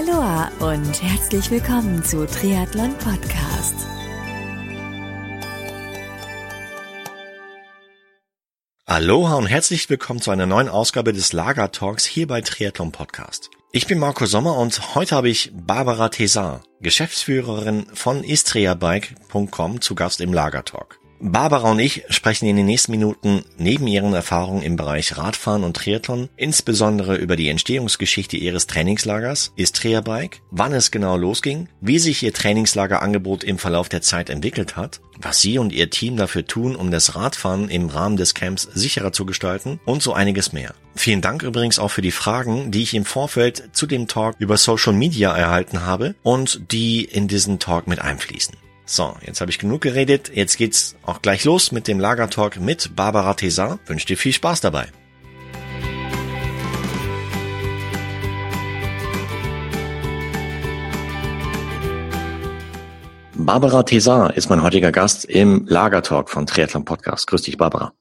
Aloha und herzlich willkommen zu Triathlon Podcast. Aloha und herzlich willkommen zu einer neuen Ausgabe des Lager Talks hier bei Triathlon Podcast. Ich bin Marco Sommer und heute habe ich Barbara Tesar, Geschäftsführerin von istriabike.com zu Gast im Lager Talk. Barbara und ich sprechen in den nächsten Minuten neben ihren Erfahrungen im Bereich Radfahren und Triathlon insbesondere über die Entstehungsgeschichte ihres Trainingslagers Istria Bike, wann es genau losging, wie sich ihr Trainingslagerangebot im Verlauf der Zeit entwickelt hat, was sie und ihr Team dafür tun, um das Radfahren im Rahmen des Camps sicherer zu gestalten und so einiges mehr. Vielen Dank übrigens auch für die Fragen, die ich im Vorfeld zu dem Talk über Social Media erhalten habe und die in diesen Talk mit einfließen. So, jetzt habe ich genug geredet. Jetzt geht's auch gleich los mit dem Lagertalk mit Barbara Tesar. Wünsche dir viel Spaß dabei. Barbara Tesar ist mein heutiger Gast im Lagertalk von Triathlon Podcast. Grüß dich, Barbara.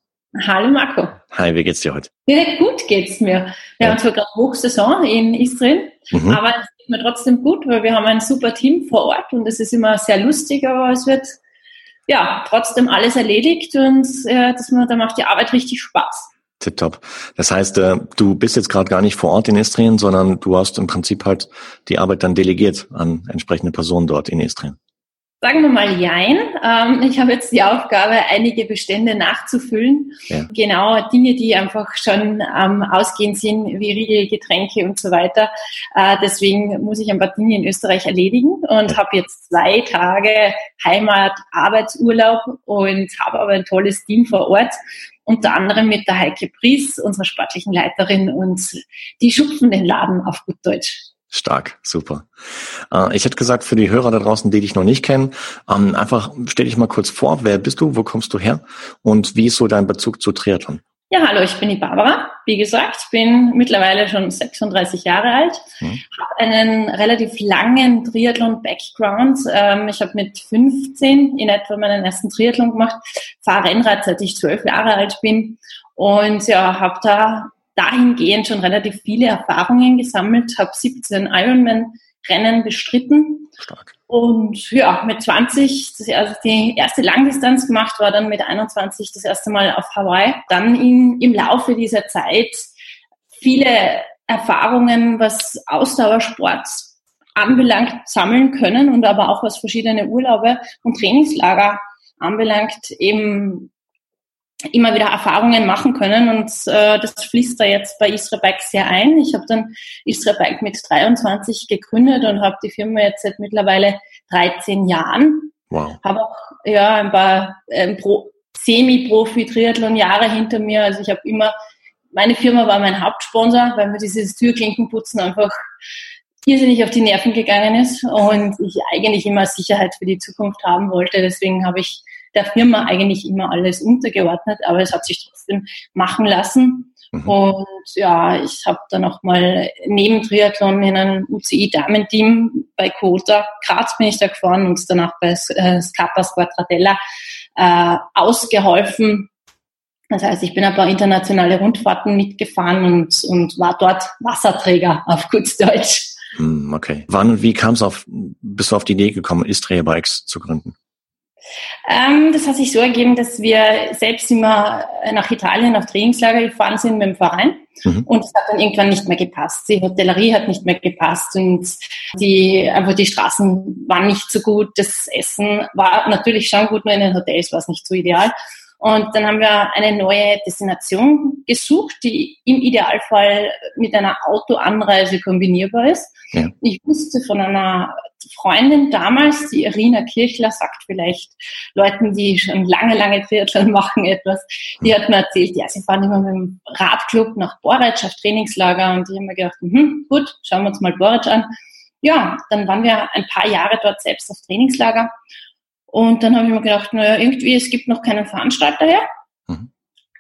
Hallo Marco. Hi, wie geht's dir heute? Ja, gut geht's mir. Wir ja. haben zwar gerade Hochsaison in Israel, mhm. aber mir trotzdem gut, weil wir haben ein super Team vor Ort und es ist immer sehr lustig, aber es wird ja trotzdem alles erledigt und äh, das, da macht die Arbeit richtig Spaß. Tipptopp. Das heißt, äh, du bist jetzt gerade gar nicht vor Ort in Istrien, sondern du hast im Prinzip halt die Arbeit dann delegiert an entsprechende Personen dort in Istrien. Sagen wir mal Jein. Ähm, ich habe jetzt die Aufgabe, einige Bestände nachzufüllen. Ja. Genau, Dinge, die einfach schon ähm, ausgehend sind, wie Riegel, Getränke und so weiter. Äh, deswegen muss ich ein paar Dinge in Österreich erledigen und ja. habe jetzt zwei Tage Heimat, Arbeitsurlaub und habe aber ein tolles Team vor Ort. Unter anderem mit der Heike Pries, unserer sportlichen Leiterin, und die schupfen den Laden auf gut Deutsch. Stark, super. Äh, ich hätte gesagt, für die Hörer da draußen, die dich noch nicht kennen, ähm, einfach stell dich mal kurz vor, wer bist du, wo kommst du her und wie ist so dein Bezug zu Triathlon? Ja, hallo, ich bin die Barbara. Wie gesagt, bin mittlerweile schon 36 Jahre alt, hm. habe einen relativ langen Triathlon-Background. Ähm, ich habe mit 15 in etwa meinen ersten Triathlon gemacht, fahre Rennrad, seit ich 12 Jahre alt bin und ja, habe da dahingehend schon relativ viele Erfahrungen gesammelt, habe 17 Ironman-Rennen bestritten. Stark. Und ja, mit 20 das, also die erste Langdistanz gemacht, war dann mit 21 das erste Mal auf Hawaii. Dann in, im Laufe dieser Zeit viele Erfahrungen, was Ausdauersport anbelangt, sammeln können und aber auch was verschiedene Urlaube und Trainingslager anbelangt, eben immer wieder Erfahrungen machen können und äh, das fließt da jetzt bei Isra Bike sehr ein. Ich habe dann Isra Bike mit 23 gegründet und habe die Firma jetzt seit mittlerweile 13 Jahren. Wow. Habe auch ja ein paar ähm, Pro Semi-Profi-Triathlon-Jahre hinter mir. Also ich habe immer, meine Firma war mein Hauptsponsor, weil mir dieses Türklinkenputzen einfach irrsinnig auf die Nerven gegangen ist und ich eigentlich immer Sicherheit für die Zukunft haben wollte. Deswegen habe ich der Firma eigentlich immer alles untergeordnet, aber es hat sich trotzdem machen lassen. Mhm. Und ja, ich habe dann auch mal neben Triathlon in einem UCI-Damenteam bei Kota Graz bin ich da gefahren und danach bei äh, Scapa Squadratella äh, ausgeholfen. Das heißt, ich bin ein paar internationale Rundfahrten mitgefahren und, und war dort Wasserträger auf gut Deutsch. Hm, okay. Wann und wie kam es auf, bist du auf die Idee gekommen, Istria Bikes zu gründen? Ähm, das hat sich so ergeben, dass wir selbst immer nach Italien auf Trainingslager gefahren sind mit dem Verein. Mhm. Und es hat dann irgendwann nicht mehr gepasst. Die Hotellerie hat nicht mehr gepasst und die, einfach die Straßen waren nicht so gut. Das Essen war natürlich schon gut, nur in den Hotels war es nicht so ideal. Und dann haben wir eine neue Destination gesucht, die im Idealfall mit einer Autoanreise kombinierbar ist. Ja. Ich wusste von einer Freundin damals, die Irina Kirchler, sagt vielleicht Leuten, die schon lange, lange Triathlon machen, etwas. Die hat mir erzählt, ja, sie fahren immer mit dem Radclub nach Boric auf Trainingslager und ich habe mir gedacht, hm, gut, schauen wir uns mal Boric an. Ja, dann waren wir ein paar Jahre dort selbst auf Trainingslager und dann habe ich mir gedacht, naja, irgendwie, es gibt noch keinen Veranstalter her. Mhm.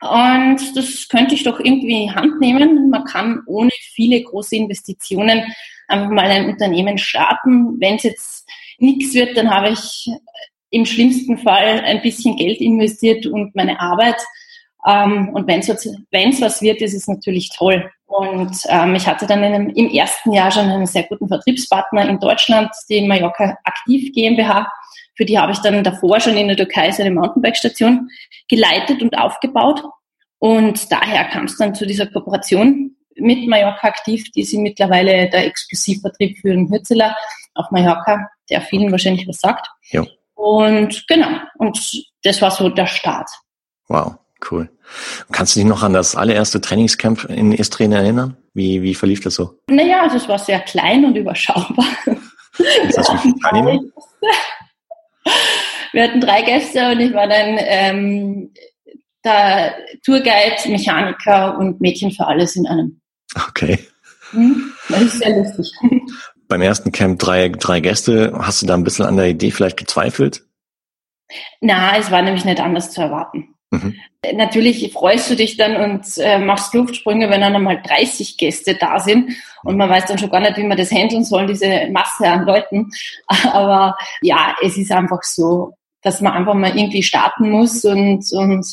Und das könnte ich doch irgendwie in die Hand nehmen. Man kann ohne viele große Investitionen einfach mal ein Unternehmen starten. Wenn es jetzt nichts wird, dann habe ich im schlimmsten Fall ein bisschen Geld investiert und meine Arbeit. Ähm, und wenn es was wird, ist es natürlich toll. Und ähm, ich hatte dann einem, im ersten Jahr schon einen sehr guten Vertriebspartner in Deutschland, die Mallorca Aktiv GmbH. Für die habe ich dann davor schon in der Türkei so eine Mountainbike-Station geleitet und aufgebaut. Und daher kam es dann zu dieser Kooperation mit Mallorca Aktiv. Die sind mittlerweile der Exklusivvertrieb für den Hürzeler auf Mallorca, der vielen wahrscheinlich was sagt. Ja. Und genau, und das war so der Start. Wow, cool. Kannst du dich noch an das allererste Trainingscamp in Istrien erinnern? Wie, wie verlief das so? Naja, also es war sehr klein und überschaubar. Das heißt, wie viele Teilnehmer? Wir hatten drei Gäste und ich war dann ähm, der Tourguide, Mechaniker und Mädchen für alles in einem. Okay. Hm? Das ist sehr lustig. Beim ersten Camp drei, drei Gäste. Hast du da ein bisschen an der Idee vielleicht gezweifelt? Na, es war nämlich nicht anders zu erwarten. Mhm. Natürlich freust du dich dann und äh, machst Luftsprünge, wenn dann einmal 30 Gäste da sind und man weiß dann schon gar nicht, wie man das handeln soll, diese Masse an Leuten. Aber ja, es ist einfach so, dass man einfach mal irgendwie starten muss und, und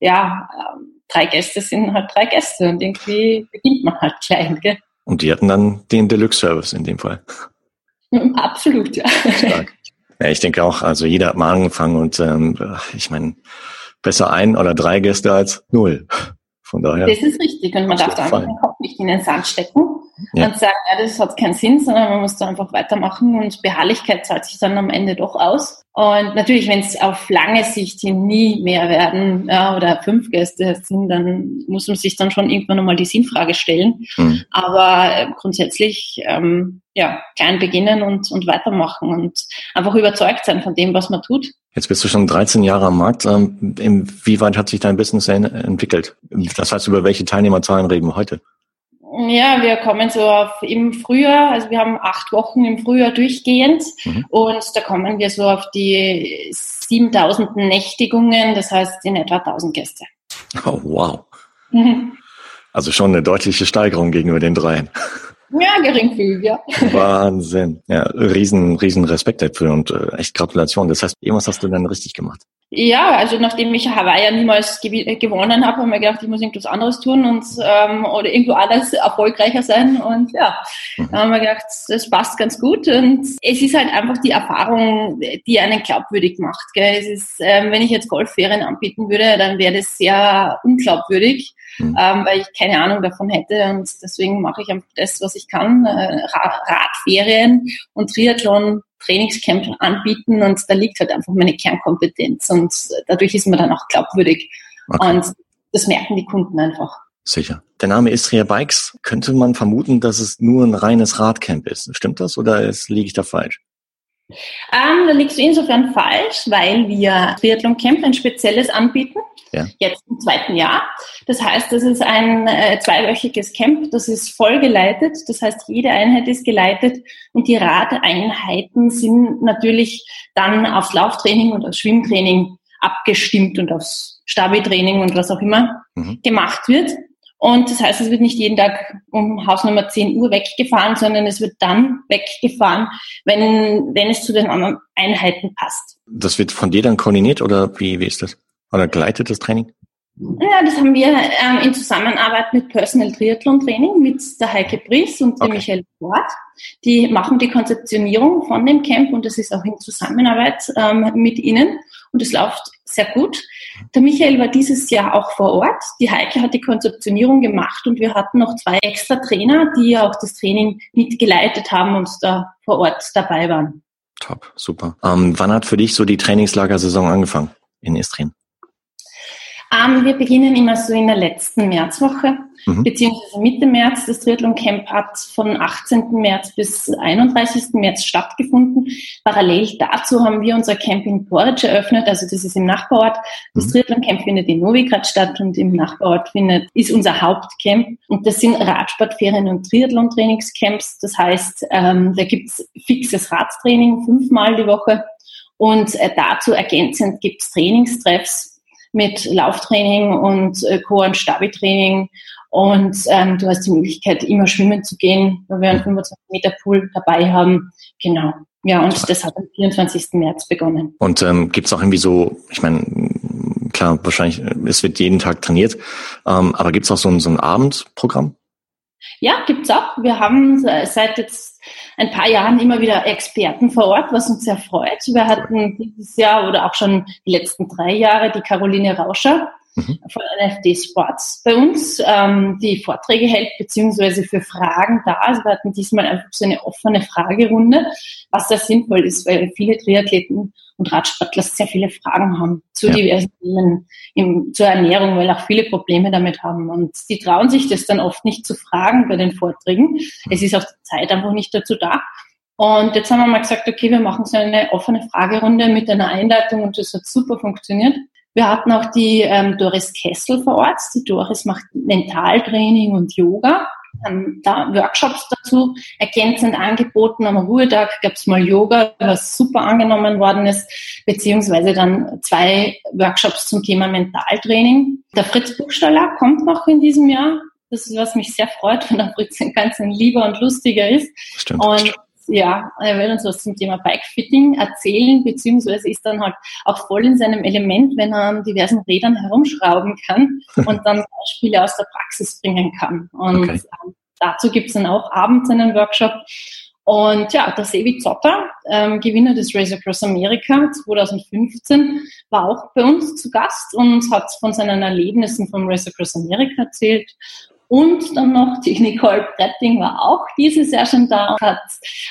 ja, drei Gäste sind halt drei Gäste und irgendwie beginnt man halt klein. Gell? Und die hatten dann den Deluxe-Service in dem Fall. Absolut, ja. Stark. Ja, ich denke auch, also jeder hat mal angefangen und ähm, ich meine, besser ein oder drei Gäste als null. Von daher. Das ist richtig und man darf da einfach den Kopf nicht in den Sand stecken ja. und sagen, ja, das hat keinen Sinn, sondern man muss da einfach weitermachen und Beharrlichkeit zahlt sich dann am Ende doch aus. Und natürlich, wenn es auf lange Sicht hin nie mehr werden ja, oder fünf Gäste sind, dann muss man sich dann schon irgendwann nochmal die Sinnfrage stellen. Mhm. Aber äh, grundsätzlich ähm, ja, klein beginnen und, und weitermachen und einfach überzeugt sein von dem, was man tut. Jetzt bist du schon 13 Jahre am Markt. Ähm, inwieweit hat sich dein Business entwickelt? Das heißt, über welche Teilnehmerzahlen reden wir heute? Ja, wir kommen so auf im Frühjahr, also wir haben acht Wochen im Frühjahr durchgehend mhm. und da kommen wir so auf die 7000 Nächtigungen, das heißt in etwa 1000 Gäste. Oh, wow. Mhm. Also schon eine deutliche Steigerung gegenüber den dreien. Ja, geringfügig, ja. Wahnsinn. Ja, riesen, riesen Respekt dafür und äh, echt Gratulation. Das heißt, irgendwas hast du dann richtig gemacht. Ja, also nachdem ich Hawaii ja niemals gew gewonnen habe, habe ich mir gedacht, ich muss irgendwas anderes tun und ähm, oder irgendwo alles erfolgreicher sein. Und ja, mhm. dann haben wir gedacht, das passt ganz gut. Und es ist halt einfach die Erfahrung, die einen glaubwürdig macht. Gell? Es ist, ähm, wenn ich jetzt Golfferien anbieten würde, dann wäre das sehr unglaubwürdig mhm. ähm, weil ich keine Ahnung davon hätte. Und deswegen mache ich einfach das, was ich kann. Äh, Radferien und Triathlon Trainingscamp anbieten und da liegt halt einfach meine Kernkompetenz und dadurch ist man dann auch glaubwürdig. Okay. Und das merken die Kunden einfach. Sicher. Der Name Istria Bikes, könnte man vermuten, dass es nur ein reines Radcamp ist. Stimmt das oder ist, liege ich da falsch? Ähm, da liegst du insofern falsch, weil wir Triathlon Camp ein spezielles anbieten. Ja. Jetzt im zweiten Jahr. Das heißt, das ist ein äh, zweiwöchiges Camp, das ist voll geleitet. Das heißt, jede Einheit ist geleitet und die Radeinheiten sind natürlich dann aufs Lauftraining und aufs Schwimmtraining abgestimmt und aufs Stabi-Training und was auch immer mhm. gemacht wird. Und das heißt, es wird nicht jeden Tag um Hausnummer 10 Uhr weggefahren, sondern es wird dann weggefahren, wenn, wenn es zu den anderen Einheiten passt. Das wird von dir dann koordiniert oder wie, wie ist das? Oder gleitet das Training? Ja, das haben wir ähm, in Zusammenarbeit mit Personal Triathlon Training mit der Heike Bries und dem okay. Michael Bort. Die machen die Konzeptionierung von dem Camp und das ist auch in Zusammenarbeit ähm, mit ihnen und es läuft sehr gut. Der Michael war dieses Jahr auch vor Ort. Die Heike hat die Konzeptionierung gemacht und wir hatten noch zwei extra Trainer, die auch das Training mitgeleitet haben und da vor Ort dabei waren. Top, super. Ähm, wann hat für dich so die Trainingslagersaison angefangen in Istrien? Ähm, wir beginnen immer so in der letzten Märzwoche, mhm. beziehungsweise Mitte März. Das Triathlon Camp hat von 18. März bis 31. März stattgefunden. Parallel dazu haben wir unser Camp in Porridge eröffnet, also das ist im Nachbarort. Das mhm. Triathlon Camp findet in Novigrad statt und im Nachbarort findet, ist unser Hauptcamp. Und das sind Radsportferien und Triathlon-Trainingscamps. Das heißt, ähm, da gibt's fixes Radtraining fünfmal die Woche. Und äh, dazu ergänzend gibt's Trainingstreffs mit Lauftraining und äh, Co- und Stabi-Training. Und ähm, du hast die Möglichkeit, immer schwimmen zu gehen, weil wir einen 25 Meter Pool dabei haben. Genau. Ja, und das hat am 24. März begonnen. Und ähm, gibt es auch irgendwie so, ich meine, klar, wahrscheinlich, es wird jeden Tag trainiert, ähm, aber gibt es auch so ein, so ein Abendprogramm? Ja, gibt's auch. Wir haben seit jetzt ein paar Jahren immer wieder Experten vor Ort, was uns sehr freut. Wir hatten dieses Jahr oder auch schon die letzten drei Jahre die Caroline Rauscher mhm. von NFD Sports bei uns, ähm, die Vorträge hält, beziehungsweise für Fragen da. Also wir hatten diesmal einfach so eine offene Fragerunde, was da sinnvoll ist, weil viele Triathleten und Radsportler sehr viele Fragen haben zu ja. diversen Themen, im, zur Ernährung, weil auch viele Probleme damit haben. Und die trauen sich das dann oft nicht zu fragen bei den Vorträgen. Es ist auch die Zeit einfach nicht dazu da. Und jetzt haben wir mal gesagt, okay, wir machen so eine offene Fragerunde mit einer Einleitung und das hat super funktioniert. Wir hatten auch die ähm, Doris Kessel vor Ort. Die Doris macht Mentaltraining und Yoga. Haben da Workshops dazu ergänzend angeboten. Am Ruhetag gab es mal Yoga, was super angenommen worden ist, beziehungsweise dann zwei Workshops zum Thema Mentaltraining. Der Fritz Buchstaller kommt noch in diesem Jahr. Das ist, was mich sehr freut, wenn der Fritz ein ganz ein lieber und lustiger ist. Stimmt, und stimmt ja, er will uns was zum Thema Bikefitting erzählen, beziehungsweise ist dann halt auch voll in seinem Element, wenn er an diversen Rädern herumschrauben kann und dann Beispiele aus der Praxis bringen kann. Und okay. ähm, dazu gibt's dann auch abends einen Workshop. Und ja, der Sevi Zotter, ähm, Gewinner des Race Across America 2015, war auch bei uns zu Gast und hat von seinen Erlebnissen vom Race Across America erzählt. Und dann noch die Nicole Bretting war auch dieses Jahr schon da und hat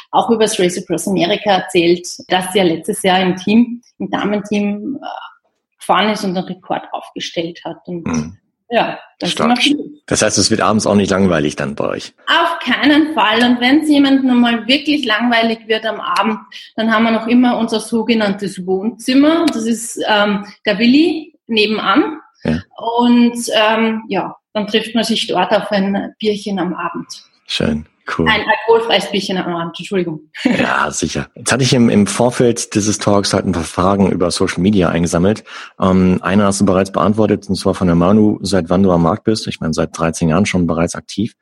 auch über das Race Across America erzählt, dass sie ja letztes Jahr im Team, im Damenteam äh, gefahren ist und einen Rekord aufgestellt hat. Und mhm. ja, das Stark. Das heißt, es wird abends auch nicht langweilig dann bei euch? Auf keinen Fall. Und wenn es jemandem mal wirklich langweilig wird am Abend, dann haben wir noch immer unser sogenanntes Wohnzimmer. Das ist ähm, der Willi nebenan. Ja. Und ähm, ja, dann trifft man sich dort auf ein Bierchen am Abend. Schön. Cool. Ein alkoholfreies Bierchen am Abend, Entschuldigung. Ja, sicher. Jetzt hatte ich im, im Vorfeld dieses Talks halt ein paar Fragen über Social Media eingesammelt. Ähm, eine hast du bereits beantwortet, und zwar von der Manu, seit wann du am Markt bist. Ich meine, seit 13 Jahren schon bereits aktiv.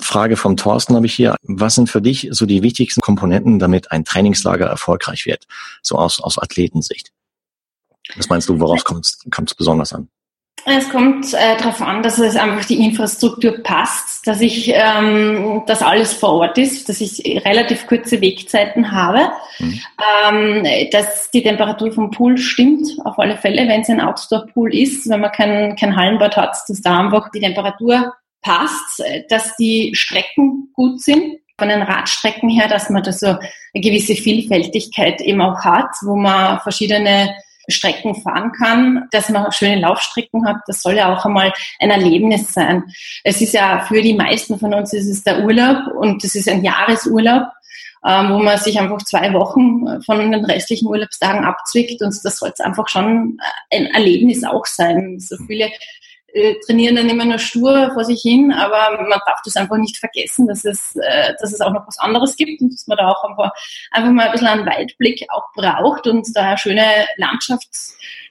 Frage vom Thorsten habe ich hier. Was sind für dich so die wichtigsten Komponenten, damit ein Trainingslager erfolgreich wird? So aus, aus Athletensicht. Was meinst du, woraus kommt es besonders an? Es kommt äh, darauf an, dass es einfach die Infrastruktur passt, dass ich, ähm, dass alles vor Ort ist, dass ich relativ kurze Wegzeiten habe, mhm. ähm, dass die Temperatur vom Pool stimmt, auf alle Fälle, wenn es ein Outdoor-Pool ist, wenn man kein, kein Hallenbad hat, dass da einfach die Temperatur passt, dass die Strecken gut sind, von den Radstrecken her, dass man da so eine gewisse Vielfältigkeit eben auch hat, wo man verschiedene Strecken fahren kann, dass man schöne Laufstrecken hat. Das soll ja auch einmal ein Erlebnis sein. Es ist ja für die meisten von uns ist es der Urlaub und es ist ein Jahresurlaub, ähm, wo man sich einfach zwei Wochen von den restlichen Urlaubstagen abzwickt und das soll es einfach schon ein Erlebnis auch sein. So viele äh, trainieren dann immer nur stur vor sich hin, aber man darf das einfach nicht vergessen, dass es, äh, dass es auch noch was anderes gibt und dass man da auch einfach, einfach mal ein bisschen einen Weitblick auch braucht und da eine schöne Landschaft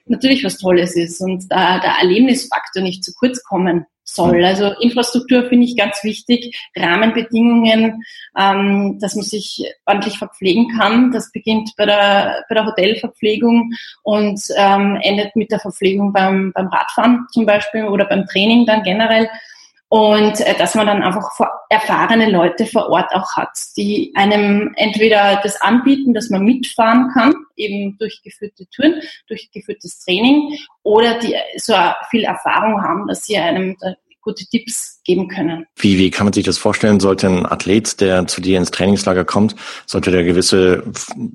natürlich was Tolles ist und da der Erlebnisfaktor nicht zu kurz kommen soll. Also Infrastruktur finde ich ganz wichtig, Rahmenbedingungen, ähm, dass man sich ordentlich verpflegen kann. Das beginnt bei der, bei der Hotelverpflegung und ähm, endet mit der Verpflegung beim, beim Radfahren zum Beispiel oder beim Training dann generell. Und äh, dass man dann einfach erfahrene Leute vor Ort auch hat, die einem entweder das anbieten, dass man mitfahren kann, eben durchgeführte Touren, durchgeführtes Training, oder die so viel Erfahrung haben, dass sie einem gute Tipps geben können. Wie, wie kann man sich das vorstellen? Sollte ein Athlet, der zu dir ins Trainingslager kommt, sollte der gewisse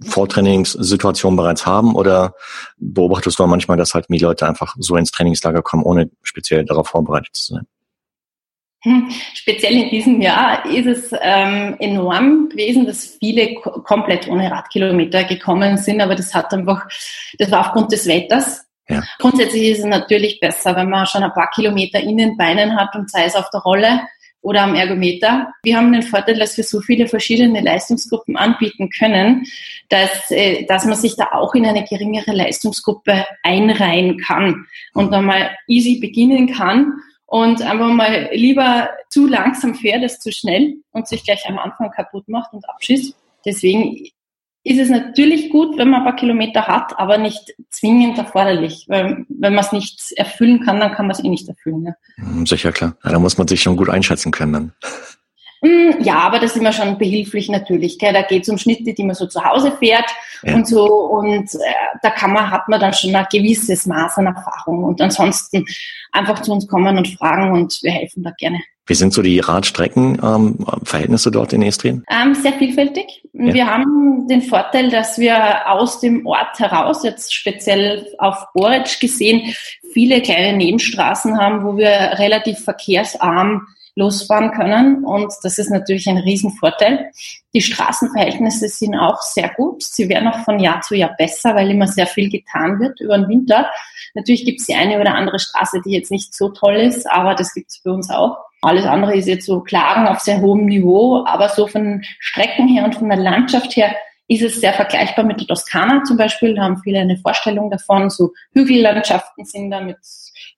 Vortrainingssituationen bereits haben oder beobachtest du manchmal, dass halt die Leute einfach so ins Trainingslager kommen, ohne speziell darauf vorbereitet zu sein? Hm, speziell in diesem Jahr ist es ähm, enorm gewesen, dass viele komplett ohne Radkilometer gekommen sind, aber das hat einfach, das war aufgrund des Wetters. Ja. Grundsätzlich ist es natürlich besser, wenn man schon ein paar Kilometer in den Beinen hat und sei es auf der Rolle oder am Ergometer. Wir haben den Vorteil, dass wir so viele verschiedene Leistungsgruppen anbieten können, dass, äh, dass man sich da auch in eine geringere Leistungsgruppe einreihen kann und dann mal easy beginnen kann und einfach mal lieber zu langsam fährt als zu schnell und sich gleich am Anfang kaputt macht und abschießt. Deswegen ist es natürlich gut, wenn man ein paar Kilometer hat, aber nicht zwingend erforderlich. Weil wenn man es nicht erfüllen kann, dann kann man es eh nicht erfüllen. Ja. Hm, sicher, klar. Ja, da muss man sich schon gut einschätzen können dann. Hm, ja, aber das ist immer schon behilflich natürlich. Gell? Da geht es um Schnitte, die man so zu Hause fährt ja. und so. Und äh, da kann man, hat man dann schon ein gewisses Maß an Erfahrung. Und ansonsten einfach zu uns kommen und fragen und wir helfen da gerne. Wie sind so die Radstreckenverhältnisse ähm, dort in Estrien? Ähm, sehr vielfältig. Ja. Wir haben den Vorteil, dass wir aus dem Ort heraus, jetzt speziell auf Boric gesehen, viele kleine Nebenstraßen haben, wo wir relativ verkehrsarm losfahren können. Und das ist natürlich ein Riesenvorteil. Die Straßenverhältnisse sind auch sehr gut. Sie werden auch von Jahr zu Jahr besser, weil immer sehr viel getan wird über den Winter. Natürlich gibt es die eine oder andere Straße, die jetzt nicht so toll ist, aber das gibt es für uns auch. Alles andere ist jetzt so Klagen auf sehr hohem Niveau, aber so von Strecken her und von der Landschaft her ist es sehr vergleichbar mit der Toskana zum Beispiel. Da haben viele eine Vorstellung davon. So Hügellandschaften sind da mit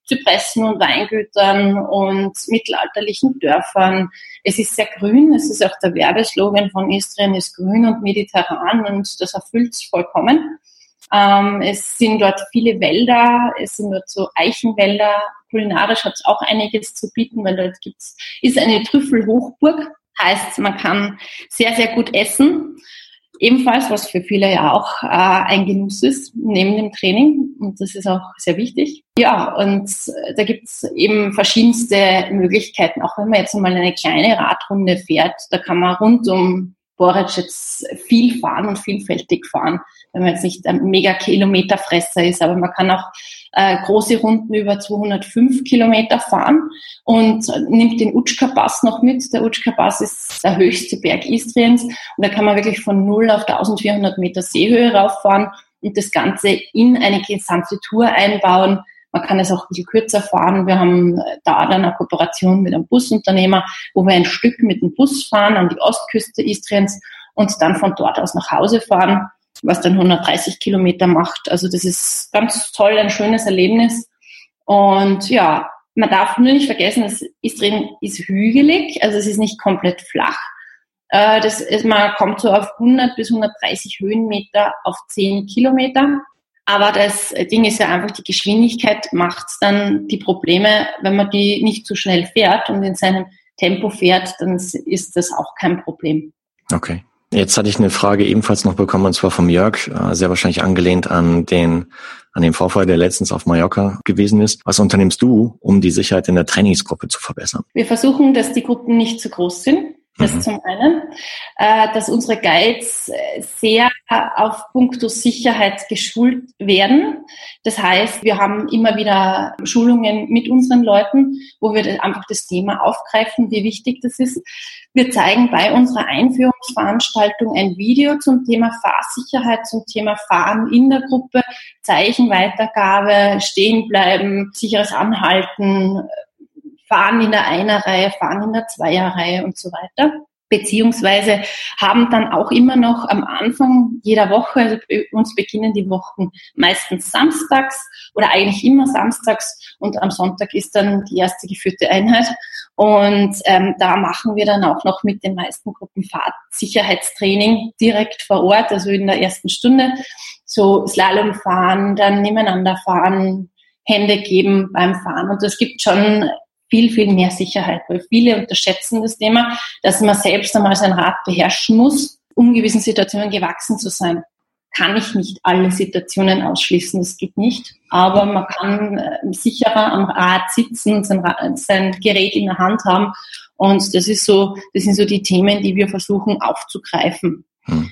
Zypressen und Weingütern und mittelalterlichen Dörfern. Es ist sehr grün. Es ist auch der Werbeslogan von Istrien ist grün und mediterran und das erfüllt es vollkommen. Ähm, es sind dort viele Wälder, es sind dort so Eichenwälder. Kulinarisch hat es auch einiges zu bieten, weil dort gibt's, ist eine Trüffelhochburg. Heißt, man kann sehr, sehr gut essen. Ebenfalls, was für viele ja auch äh, ein Genuss ist, neben dem Training. Und das ist auch sehr wichtig. Ja, und da gibt's eben verschiedenste Möglichkeiten. Auch wenn man jetzt mal eine kleine Radrunde fährt, da kann man rund um Boric jetzt viel fahren und vielfältig fahren, wenn man jetzt nicht ein mega Kilometerfresser ist, aber man kann auch äh, große Runden über 205 Kilometer fahren und nimmt den Utschka-Pass noch mit. Der Utschka-Pass ist der höchste Berg Istriens und da kann man wirklich von 0 auf 1400 Meter Seehöhe rauffahren und das Ganze in eine gesamte Tour einbauen man kann es auch ein bisschen kürzer fahren. Wir haben da dann eine Kooperation mit einem Busunternehmer, wo wir ein Stück mit dem Bus fahren an die Ostküste Istriens und dann von dort aus nach Hause fahren, was dann 130 Kilometer macht. Also das ist ganz toll, ein schönes Erlebnis. Und ja, man darf nur nicht vergessen, dass Istrien ist hügelig, also es ist nicht komplett flach. Äh, das ist, man kommt so auf 100 bis 130 Höhenmeter auf 10 Kilometer. Aber das Ding ist ja einfach, die Geschwindigkeit macht dann die Probleme, wenn man die nicht zu so schnell fährt und in seinem Tempo fährt, dann ist das auch kein Problem. Okay. Jetzt hatte ich eine Frage ebenfalls noch bekommen, und zwar vom Jörg, äh, sehr wahrscheinlich angelehnt an den, an den Vorfall, der letztens auf Mallorca gewesen ist. Was unternimmst du, um die Sicherheit in der Trainingsgruppe zu verbessern? Wir versuchen, dass die Gruppen nicht zu groß sind. Das mhm. zum einen, äh, dass unsere Guides äh, sehr auf puncto Sicherheit geschult werden. Das heißt, wir haben immer wieder Schulungen mit unseren Leuten, wo wir einfach das Thema aufgreifen, wie wichtig das ist. Wir zeigen bei unserer Einführungsveranstaltung ein Video zum Thema Fahrsicherheit, zum Thema Fahren in der Gruppe, Zeichenweitergabe, Stehenbleiben, sicheres Anhalten, fahren in der Einer-Reihe, fahren in der Zweier-Reihe und so weiter. Beziehungsweise haben dann auch immer noch am Anfang jeder Woche, also bei uns beginnen die Wochen meistens samstags oder eigentlich immer samstags und am Sonntag ist dann die erste geführte Einheit. Und ähm, da machen wir dann auch noch mit den meisten Gruppen Fahrtsicherheitstraining direkt vor Ort, also in der ersten Stunde. So Slalom fahren, dann nebeneinander fahren, Hände geben beim Fahren. Und es gibt schon viel, viel mehr Sicherheit, weil viele unterschätzen das Thema, dass man selbst einmal sein Rad beherrschen muss, um gewissen Situationen gewachsen zu sein. Kann ich nicht alle Situationen ausschließen, das geht nicht, aber man kann äh, sicherer am Rad sitzen und sein, sein Gerät in der Hand haben und das ist so, das sind so die Themen, die wir versuchen aufzugreifen. Hm.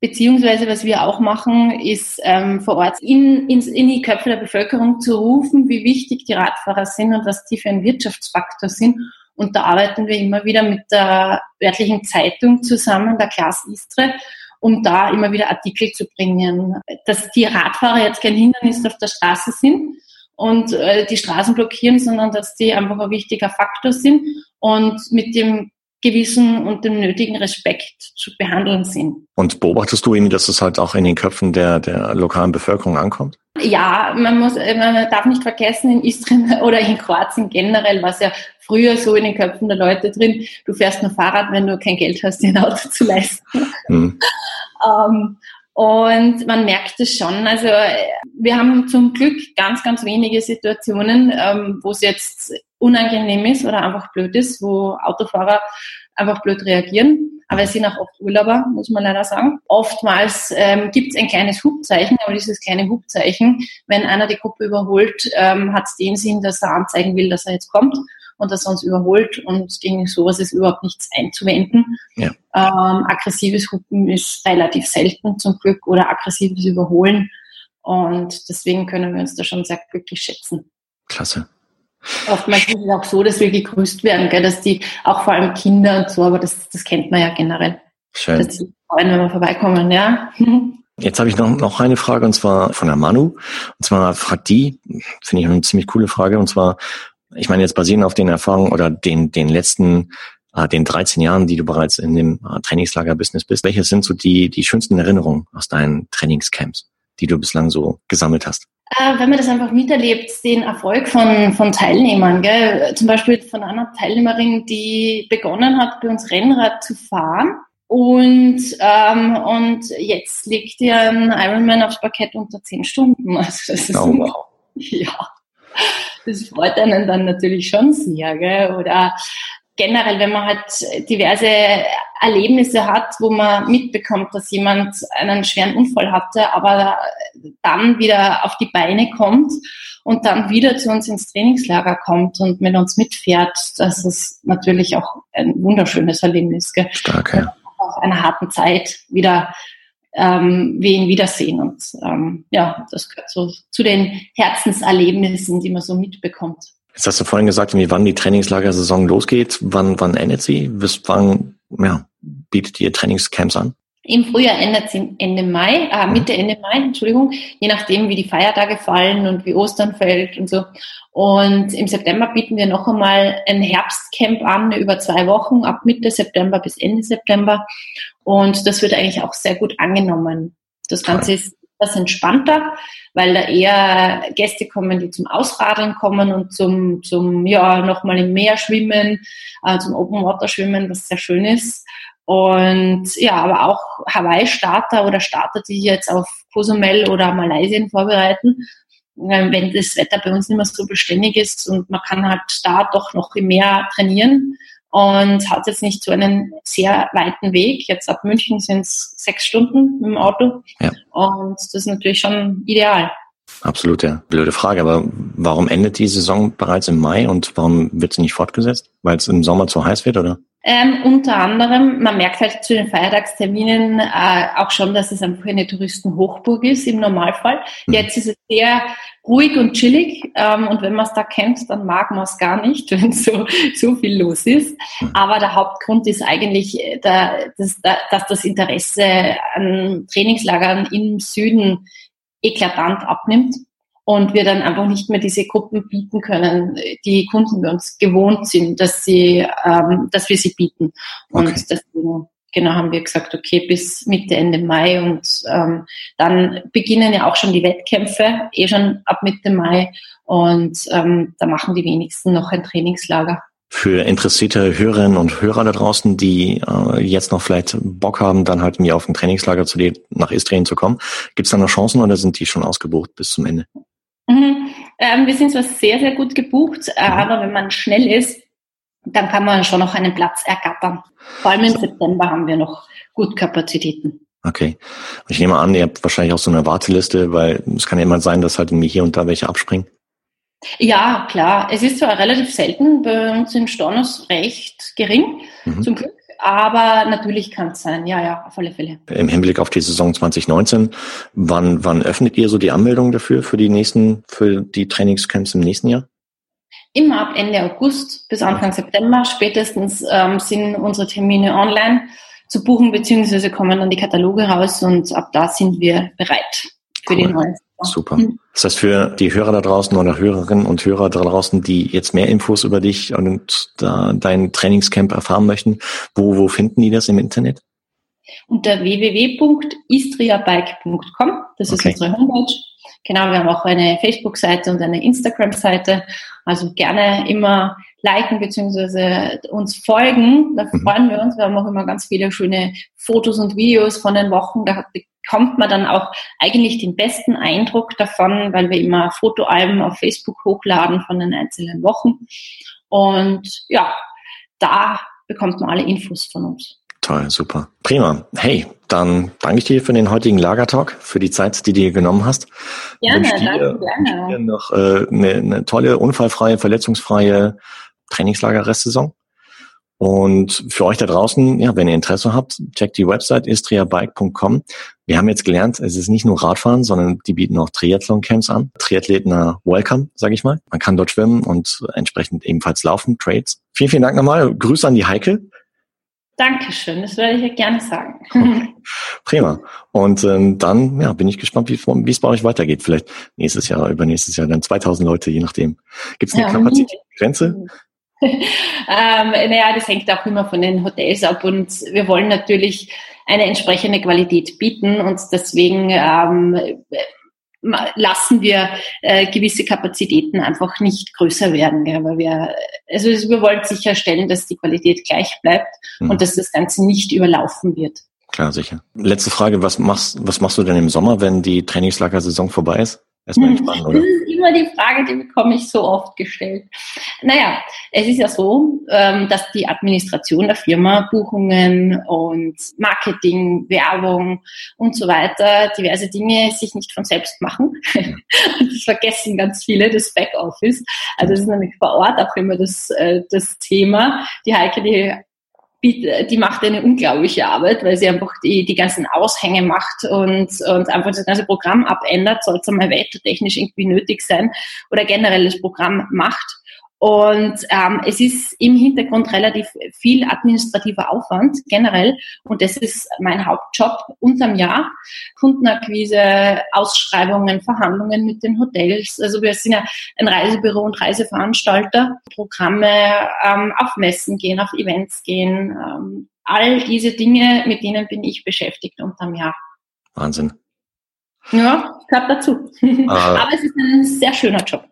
Beziehungsweise, was wir auch machen, ist ähm, vor Ort in, in, in die Köpfe der Bevölkerung zu rufen, wie wichtig die Radfahrer sind und was die für ein Wirtschaftsfaktor sind. Und da arbeiten wir immer wieder mit der örtlichen Zeitung zusammen, der Klaas Istre, um da immer wieder Artikel zu bringen, dass die Radfahrer jetzt kein Hindernis auf der Straße sind und äh, die Straßen blockieren, sondern dass die einfach ein wichtiger Faktor sind und mit dem Gewissen und dem nötigen Respekt zu behandeln sind. Und beobachtest du irgendwie, dass es halt auch in den Köpfen der, der lokalen Bevölkerung ankommt? Ja, man muss, man darf nicht vergessen, in Istrien oder in Kroatien generell war es ja früher so in den Köpfen der Leute drin, du fährst nur Fahrrad, wenn du kein Geld hast, dir ein Auto zu leisten. Hm. Ähm, und man merkt es schon. Also wir haben zum Glück ganz, ganz wenige Situationen, ähm, wo es jetzt unangenehm ist oder einfach blöd ist, wo Autofahrer einfach blöd reagieren. Aber es sind auch oft Urlauber, muss man leider sagen. Oftmals ähm, gibt es ein kleines Hubzeichen, aber dieses kleine Hubzeichen, wenn einer die Gruppe überholt, ähm, hat es den Sinn, dass er anzeigen will, dass er jetzt kommt und dass er uns überholt und gegen sowas ist überhaupt nichts einzuwenden. Ja. Ähm, aggressives Hupen ist relativ selten zum Glück oder aggressives Überholen und deswegen können wir uns da schon sehr glücklich schätzen. Klasse. Oftmals ist es auch so, dass wir gegrüßt werden, gell, dass die, auch vor allem Kinder und so, aber das, das kennt man ja generell. Schön. Dass die freuen, wenn wir vorbeikommen, ja. Jetzt habe ich noch, noch eine Frage und zwar von der Manu. Und zwar fragt die, finde ich eine ziemlich coole Frage, und zwar, ich meine jetzt basierend auf den Erfahrungen oder den, den letzten, äh, den 13 Jahren, die du bereits in dem äh, Trainingslager-Business bist, welche sind so die, die schönsten Erinnerungen aus deinen Trainingscamps, die du bislang so gesammelt hast? Äh, wenn man das einfach miterlebt, den Erfolg von, von Teilnehmern. Gell? Zum Beispiel von einer Teilnehmerin, die begonnen hat, bei uns Rennrad zu fahren. Und, ähm, und jetzt legt ihr ein Ironman aufs Parkett unter zehn Stunden. Also das ist oh, wow. Ja, das freut einen dann natürlich schon sehr. Gell? Oder generell, wenn man halt diverse Erlebnisse hat, wo man mitbekommt, dass jemand einen schweren Unfall hatte, aber dann wieder auf die Beine kommt und dann wieder zu uns ins Trainingslager kommt und mit uns mitfährt, das ist natürlich auch ein wunderschönes Erlebnis. Gell? Stark, ja. Auf einer harten Zeit wieder ähm, wir ihn wiedersehen. Und ähm, ja, das gehört so zu den Herzenserlebnissen, die man so mitbekommt. Jetzt hast du vorhin gesagt, wann die Trainingslagersaison losgeht. Wann, wann endet sie? Bis wann ja, bietet ihr Trainingscamps an? Im Frühjahr endet sie Ende Mai, äh, mhm. Mitte, Ende Mai, Entschuldigung, je nachdem, wie die Feiertage fallen und wie Ostern fällt und so. Und im September bieten wir noch einmal ein Herbstcamp an über zwei Wochen, ab Mitte September bis Ende September. Und das wird eigentlich auch sehr gut angenommen. Das Ganze ist etwas entspannter, weil da eher Gäste kommen, die zum Ausradeln kommen und zum, zum ja, nochmal im Meer schwimmen, äh, zum Open Water schwimmen, was sehr schön ist. Und ja, aber auch Hawaii-Starter oder Starter, die jetzt auf Cozumel oder Malaysia vorbereiten, äh, wenn das Wetter bei uns nicht mehr so beständig ist und man kann halt da doch noch im Meer trainieren, und hat jetzt nicht so einen sehr weiten Weg. Jetzt ab München sind es sechs Stunden mit dem Auto ja. und das ist natürlich schon ideal. Absolut, ja. Blöde Frage, aber warum endet die Saison bereits im Mai und warum wird sie nicht fortgesetzt? Weil es im Sommer zu heiß wird, oder? Ähm, unter anderem, man merkt halt zu den Feiertagsterminen äh, auch schon, dass es einfach eine Touristenhochburg ist im Normalfall. Mhm. Jetzt ist es sehr ruhig und chillig ähm, und wenn man es da kennt, dann mag man es gar nicht, wenn so, so viel los ist. Aber der Hauptgrund ist eigentlich, äh, der, dass, dass das Interesse an Trainingslagern im Süden eklatant abnimmt und wir dann einfach nicht mehr diese Gruppen bieten können, die Kunden bei uns gewohnt sind, dass sie, ähm, dass wir sie bieten. Und okay. deswegen genau haben wir gesagt, okay, bis Mitte, Ende Mai und ähm, dann beginnen ja auch schon die Wettkämpfe, eh schon ab Mitte Mai und ähm, da machen die wenigsten noch ein Trainingslager. Für interessierte Hörerinnen und Hörer da draußen, die äh, jetzt noch vielleicht Bock haben, dann halt mir auf ein Trainingslager zu nach Istrien zu kommen, gibt es da noch Chancen oder sind die schon ausgebucht bis zum Ende? Mhm. Ähm, wir sind zwar sehr, sehr gut gebucht, äh, mhm. aber wenn man schnell ist, dann kann man schon noch einen Platz ergattern. Vor allem im September haben wir noch gut Kapazitäten. Okay. Ich nehme an, ihr habt wahrscheinlich auch so eine Warteliste, weil es kann ja immer sein, dass halt mir hier und da welche abspringen. Ja, klar. Es ist zwar relativ selten, bei uns in Stornos recht gering, mhm. zum Glück. Aber natürlich kann es sein, ja, ja, auf alle Fälle. Im Hinblick auf die Saison 2019, wann, wann öffnet ihr so die Anmeldung dafür, für die nächsten, für die Trainingscamps im nächsten Jahr? Immer ab Ende August bis Anfang September spätestens ähm, sind unsere Termine online zu buchen, beziehungsweise kommen dann die Kataloge raus und ab da sind wir bereit für cool. die neue Super. Hm. Das heißt, für die Hörer da draußen oder Hörerinnen und Hörer da draußen, die jetzt mehr Infos über dich und da dein Trainingscamp erfahren möchten, wo, wo finden die das im Internet? Unter www.istriabike.com. Das ist okay. unsere Homepage. Genau, wir haben auch eine Facebook-Seite und eine Instagram-Seite. Also gerne immer liken bzw. uns folgen. Da mhm. freuen wir uns. Wir haben auch immer ganz viele schöne Fotos und Videos von den Wochen. Da bekommt man dann auch eigentlich den besten Eindruck davon, weil wir immer Fotoalben auf Facebook hochladen von den einzelnen Wochen. Und ja, da bekommt man alle Infos von uns. Toll, super. Prima. Hey, dann danke ich dir für den heutigen Lagertalk, für die Zeit, die du dir genommen hast. Gerne, danke, dir, gerne. Dir noch äh, eine, eine tolle, unfallfreie, verletzungsfreie Trainingslager-Restsaison. Und für euch da draußen, ja, wenn ihr Interesse habt, checkt die Website istriabike.com. Wir haben jetzt gelernt, es ist nicht nur Radfahren, sondern die bieten auch Triathlon-Camps an. Triathleten welcome, sage ich mal. Man kann dort schwimmen und entsprechend ebenfalls laufen, Trades. Vielen, vielen Dank nochmal. Grüße an die Heike. Dankeschön, das werde ich ja gerne sagen. Okay. Prima. Und ähm, dann ja, bin ich gespannt, wie es bei euch weitergeht. Vielleicht nächstes Jahr, übernächstes Jahr, dann 2000 Leute, je nachdem. Gibt es eine ja, Kapazitätsgrenze? Ähm, naja, das hängt auch immer von den Hotels ab und wir wollen natürlich eine entsprechende Qualität bieten und deswegen ähm, lassen wir äh, gewisse Kapazitäten einfach nicht größer werden. Gell? Weil wir, also wir wollen sicherstellen, dass die Qualität gleich bleibt mhm. und dass das Ganze nicht überlaufen wird. Klar, sicher. Letzte Frage, was machst, was machst du denn im Sommer, wenn die Trainingslagersaison vorbei ist? Erstmal entspannen, oder? Das ist immer die Frage, die bekomme ich so oft gestellt. Naja, es ist ja so, ähm, dass die Administration der Firma Buchungen und Marketing, Werbung und so weiter, diverse Dinge sich nicht von selbst machen. Und das vergessen ganz viele, das Backoffice. Also das ist nämlich vor Ort auch immer das, äh, das Thema. Die Heike, die die macht eine unglaubliche Arbeit, weil sie einfach die, die ganzen Aushänge macht und, und einfach das ganze Programm abändert, soll es einmal wettertechnisch irgendwie nötig sein oder generell das Programm macht. Und ähm, es ist im Hintergrund relativ viel administrativer Aufwand generell. Und das ist mein Hauptjob unterm Jahr. Kundenakquise, Ausschreibungen, Verhandlungen mit den Hotels. Also wir sind ja ein Reisebüro und Reiseveranstalter. Programme ähm, auf Messen gehen, auf Events gehen. Ähm, all diese Dinge, mit denen bin ich beschäftigt unterm Jahr. Wahnsinn. Ja, gehört dazu. Äh, Aber es ist ein sehr schöner Job.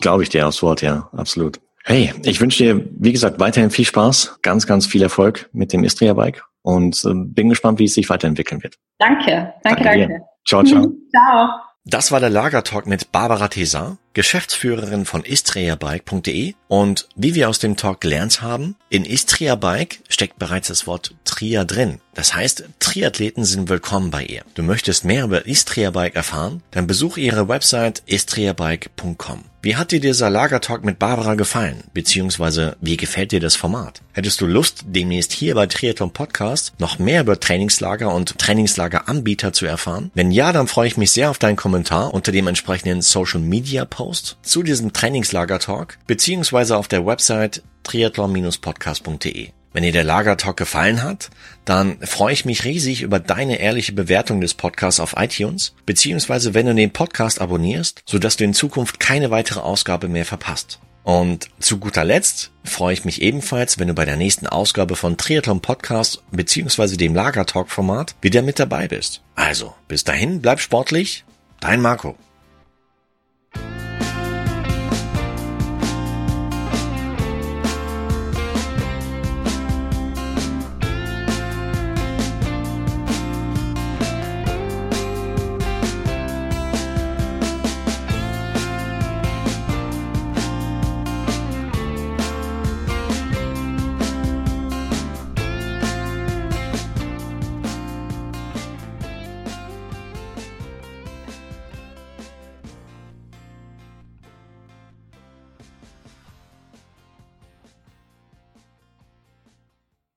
Glaube ich dir aufs Wort, ja, absolut. Hey, ich wünsche dir, wie gesagt, weiterhin viel Spaß, ganz, ganz viel Erfolg mit dem Istria Bike und äh, bin gespannt, wie es sich weiterentwickeln wird. Danke, danke, danke. danke. Ciao, ciao. ciao. Das war der Lagertalk mit Barbara Tesa, Geschäftsführerin von istriabike.de und wie wir aus dem Talk gelernt haben, in Istria Bike steckt bereits das Wort Tria drin. Das heißt, Triathleten sind willkommen bei ihr. Du möchtest mehr über Istria Bike erfahren? Dann besuch ihre Website istriabike.com. Wie hat dir dieser Lagertalk mit Barbara gefallen? Beziehungsweise, wie gefällt dir das Format? Hättest du Lust, demnächst hier bei Triathlon Podcast noch mehr über Trainingslager und Trainingslageranbieter zu erfahren? Wenn ja, dann freue ich mich sehr auf deinen Kommentar unter dem entsprechenden Social Media Post zu diesem Trainingslager-Talk, beziehungsweise auf der Website triathlon-podcast.de. Wenn dir der Lagertalk gefallen hat, dann freue ich mich riesig über deine ehrliche Bewertung des Podcasts auf iTunes, beziehungsweise wenn du den Podcast abonnierst, sodass du in Zukunft keine weitere Ausgabe mehr verpasst. Und zu guter Letzt freue ich mich ebenfalls, wenn du bei der nächsten Ausgabe von Triathlon Podcast beziehungsweise dem Lagertalk Format wieder mit dabei bist. Also, bis dahin, bleib sportlich, dein Marco.